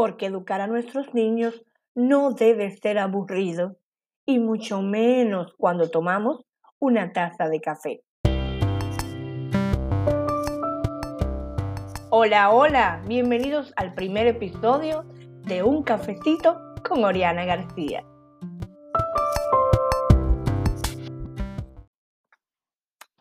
porque educar a nuestros niños no debe ser aburrido, y mucho menos cuando tomamos una taza de café. Hola, hola, bienvenidos al primer episodio de Un Cafecito con Oriana García.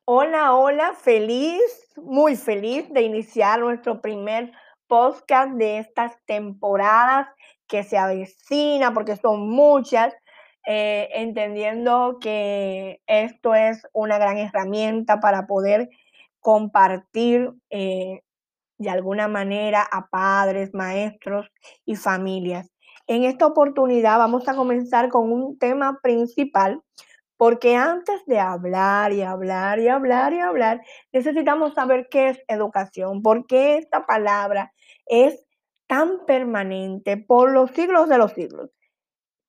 Hola, hola, feliz, muy feliz de iniciar nuestro primer podcast de estas temporadas que se avecina, porque son muchas, eh, entendiendo que esto es una gran herramienta para poder compartir eh, de alguna manera a padres, maestros y familias. En esta oportunidad vamos a comenzar con un tema principal porque antes de hablar y hablar y hablar y hablar, necesitamos saber qué es educación, porque esta palabra es tan permanente por los siglos de los siglos.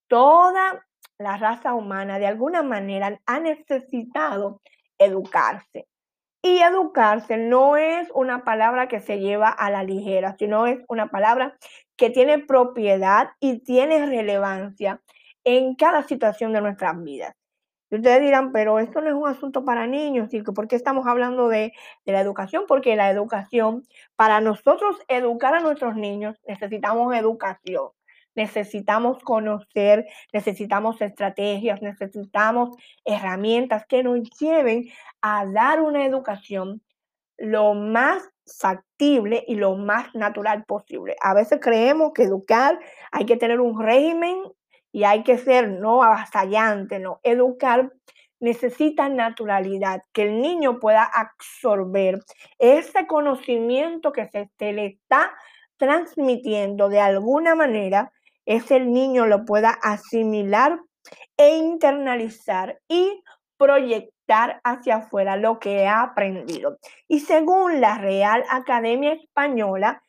Toda la raza humana de alguna manera ha necesitado educarse. Y educarse no es una palabra que se lleva a la ligera, sino es una palabra que tiene propiedad y tiene relevancia en cada situación de nuestras vidas. Y ustedes dirán, pero esto no es un asunto para niños, ¿y por qué estamos hablando de, de, la educación? Porque la educación, para nosotros educar a nuestros niños, necesitamos educación, necesitamos conocer, necesitamos estrategias, necesitamos herramientas que nos lleven a dar una educación lo más factible y lo más natural posible. A veces creemos que educar hay que tener un régimen y hay que ser no avasallante, no. Educar necesita naturalidad, que el niño pueda absorber ese conocimiento que se, le está transmitiendo de alguna manera, ese el niño lo pueda asimilar e internalizar y proyectar hacia afuera lo que ha aprendido. Y según la Real Academia Española,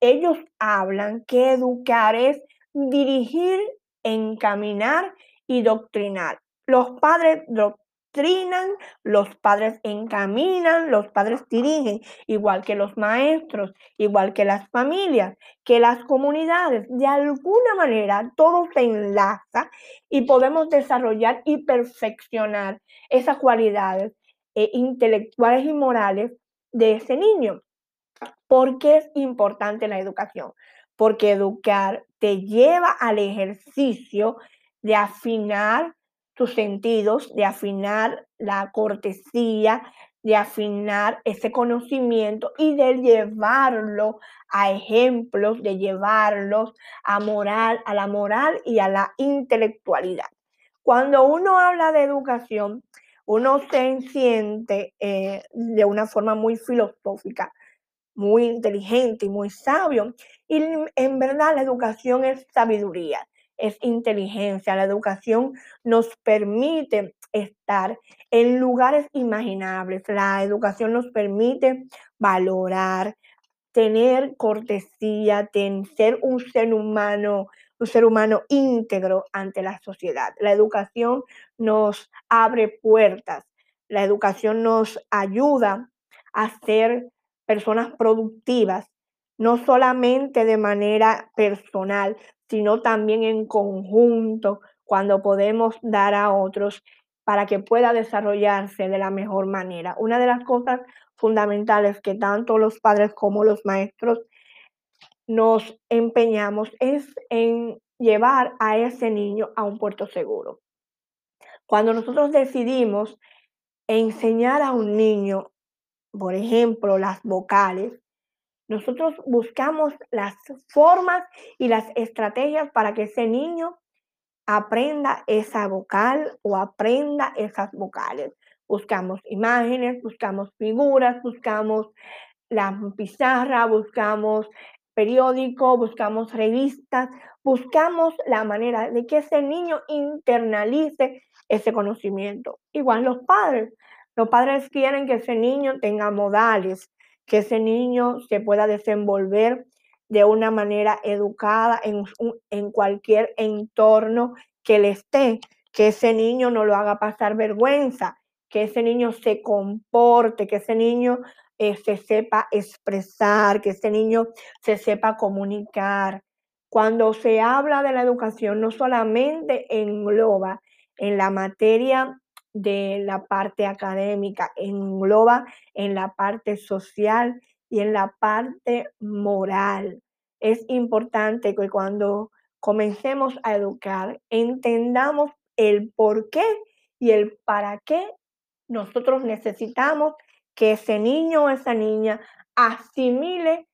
ellos hablan que educar es dirigir encaminar y doctrinar. Los padres doctrinan, los padres encaminan, los padres dirigen, igual que los maestros, igual que las familias, que las comunidades. De alguna manera todo se enlaza y podemos desarrollar y perfeccionar esas cualidades eh, intelectuales y morales de ese niño. ¿Por qué es importante la educación? Porque educar te lleva al ejercicio de afinar tus sentidos, de afinar la cortesía, de afinar ese conocimiento y de llevarlo a ejemplos, de llevarlos a moral, a la moral y a la intelectualidad. Cuando uno habla de educación, uno se siente eh, de una forma muy filosófica, muy inteligente y muy sabio. Y en verdad la educación es sabiduría, es inteligencia. La educación nos permite estar en lugares imaginables. La educación nos permite valorar, tener cortesía, ser un ser humano, un ser humano íntegro ante la sociedad. La educación nos abre puertas. La educación nos ayuda a ser personas productivas, no solamente de manera personal, sino también en conjunto, cuando podemos dar a otros para que pueda desarrollarse de la mejor manera. Una de las cosas fundamentales que tanto los padres como los maestros nos empeñamos es en llevar a ese niño a un puerto seguro. Cuando nosotros decidimos enseñar a un niño por ejemplo, las vocales, nosotros buscamos las formas y las estrategias para que ese niño aprenda esa vocal o aprenda esas vocales. Buscamos imágenes, buscamos figuras, buscamos la pizarra, buscamos periódico, buscamos revistas, buscamos la manera de que ese niño internalice ese conocimiento. Igual los padres, los padres quieren que ese niño tenga modales, que ese niño se pueda desenvolver de una manera educada en, en cualquier entorno que le esté, que ese niño no lo haga pasar vergüenza, que ese niño se comporte, que ese niño eh, se sepa expresar, que ese niño se sepa comunicar. Cuando se habla de la educación, no solamente engloba en la materia de la parte académica, engloba en la parte social y en la parte moral. Es importante que cuando comencemos a educar, entendamos el por qué y el para qué nosotros necesitamos que ese niño o esa niña asimile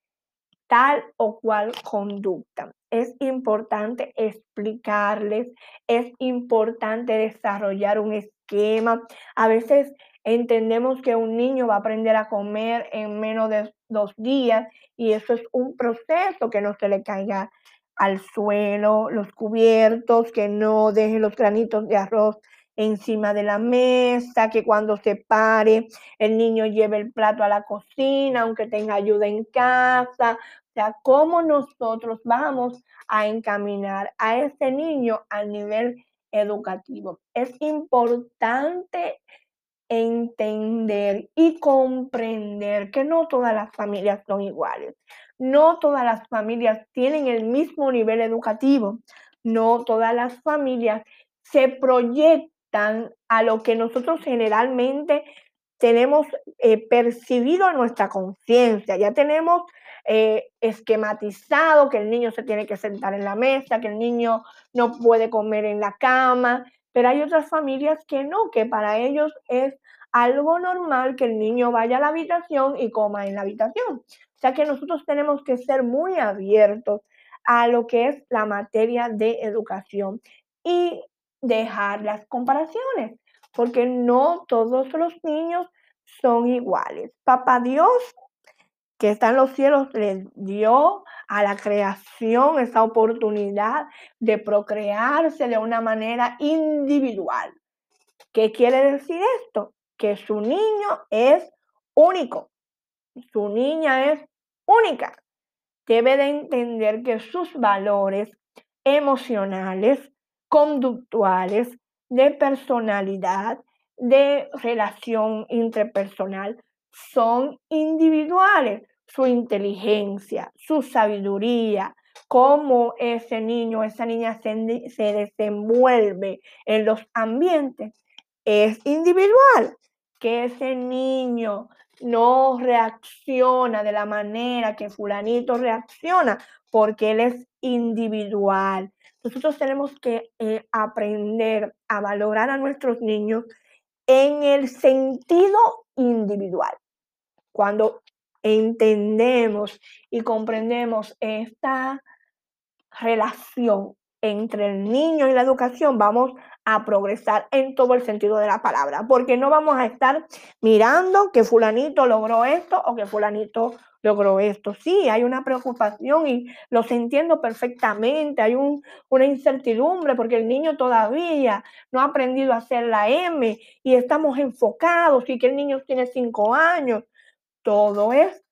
tal o cual conducta. Es importante explicarles, es importante desarrollar un esquema. A veces entendemos que un niño va a aprender a comer en menos de dos días y eso es un proceso que no se le caiga al suelo, los cubiertos, que no deje los granitos de arroz encima de la mesa, que cuando se pare el niño lleve el plato a la cocina, aunque tenga ayuda en casa. O sea, cómo nosotros vamos a encaminar a ese niño al nivel educativo. Es importante entender y comprender que no todas las familias son iguales. No todas las familias tienen el mismo nivel educativo. No todas las familias se proyectan a lo que nosotros generalmente tenemos eh, percibido en nuestra conciencia. Ya tenemos eh, esquematizado que el niño se tiene que sentar en la mesa, que el niño no puede comer en la cama, pero hay otras familias que no, que para ellos es algo normal que el niño vaya a la habitación y coma en la habitación. O sea que nosotros tenemos que ser muy abiertos a lo que es la materia de educación y dejar las comparaciones, porque no todos los niños son iguales. Papá Dios, que está en los cielos, le dio a la creación esa oportunidad de procrearse de una manera individual. ¿Qué quiere decir esto? Que su niño es único, su niña es única. Debe de entender que sus valores emocionales, conductuales, de personalidad, de relación interpersonal, son individuales. Su inteligencia, su sabiduría, cómo ese niño, esa niña se, se desenvuelve en los ambientes, es individual. Que ese niño no reacciona de la manera que fulanito reacciona, porque él es individual. Nosotros tenemos que eh, aprender a valorar a nuestros niños en el sentido individual. Cuando entendemos y comprendemos esta relación entre el niño y la educación, vamos a progresar en todo el sentido de la palabra, porque no vamos a estar mirando que fulanito logró esto o que fulanito logró esto. Sí, hay una preocupación y los entiendo perfectamente. Hay una incertidumbre porque el niño todavía no ha aprendido a hacer la M y estamos enfocados y que el niño tiene cinco años. Todo es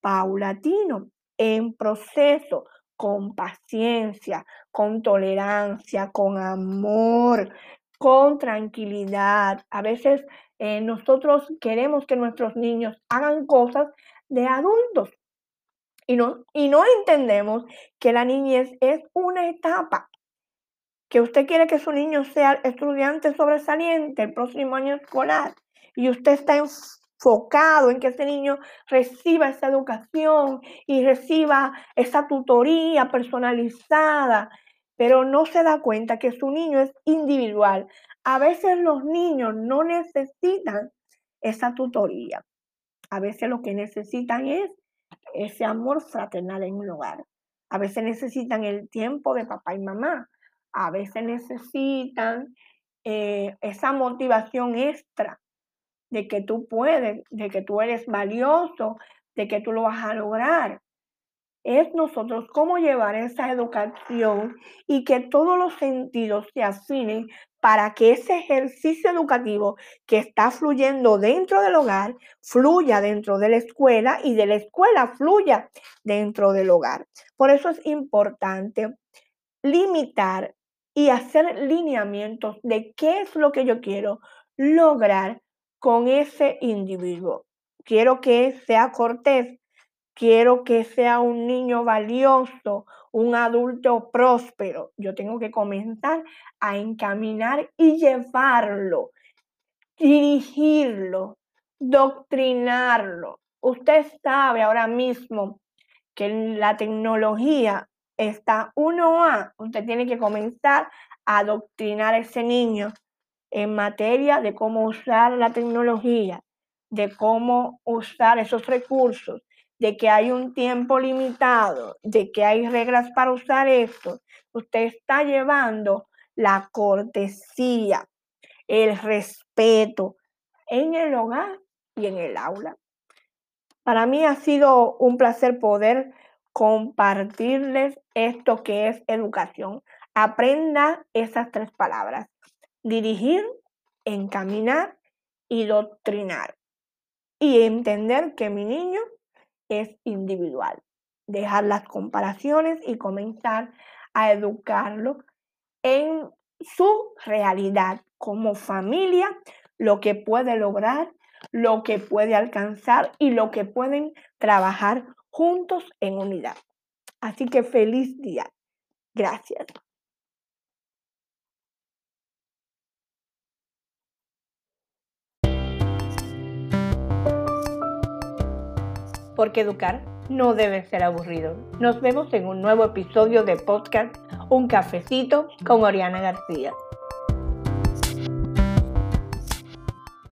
paulatino, en proceso, con paciencia, con tolerancia, con amor, con tranquilidad. A veces eh, nosotros queremos que nuestros niños hagan cosas de adultos. Y no, y no entendemos que la niñez es una etapa, que usted quiere que su niño sea estudiante sobresaliente el próximo año escolar y usted está enfocado en que ese niño reciba esa educación y reciba esa tutoría personalizada, pero no se da cuenta que su niño es individual. A veces los niños no necesitan esa tutoría. A veces lo que necesitan es ese amor fraternal en un hogar. A veces necesitan el tiempo de papá y mamá. A veces necesitan eh, esa motivación extra de que tú puedes, de que tú eres valioso, de que tú lo vas a lograr es nosotros cómo llevar esa educación y que todos los sentidos se afinen para que ese ejercicio educativo que está fluyendo dentro del hogar fluya dentro de la escuela y de la escuela fluya dentro del hogar. Por eso es importante limitar y hacer lineamientos de qué es lo que yo quiero lograr con ese individuo. Quiero que sea cortés, quiero que sea un niño valioso, un adulto próspero. Yo tengo que comenzar a encaminar y llevarlo, dirigirlo, doctrinarlo. Usted sabe ahora mismo que la tecnología está uno a, usted tiene que comenzar a adoctrinar a ese niño en materia de cómo usar la tecnología, de cómo usar esos recursos, de que hay un tiempo limitado, de que hay reglas para usar esto. Usted está llevando la cortesía, el respeto en el hogar y en el aula. Para mí ha sido un placer poder compartirles esto que es educación. Aprenda esas tres palabras. Dirigir, encaminar y doctrinar. Y entender que mi niño es individual. Dejar las comparaciones y comenzar a educarlo en su realidad como familia, lo que puede lograr, lo que puede alcanzar y lo que pueden trabajar juntos en unidad. Así que feliz día. Gracias. Porque educar no debe ser aburrido. Nos vemos en un nuevo episodio de podcast Un cafecito con Oriana García.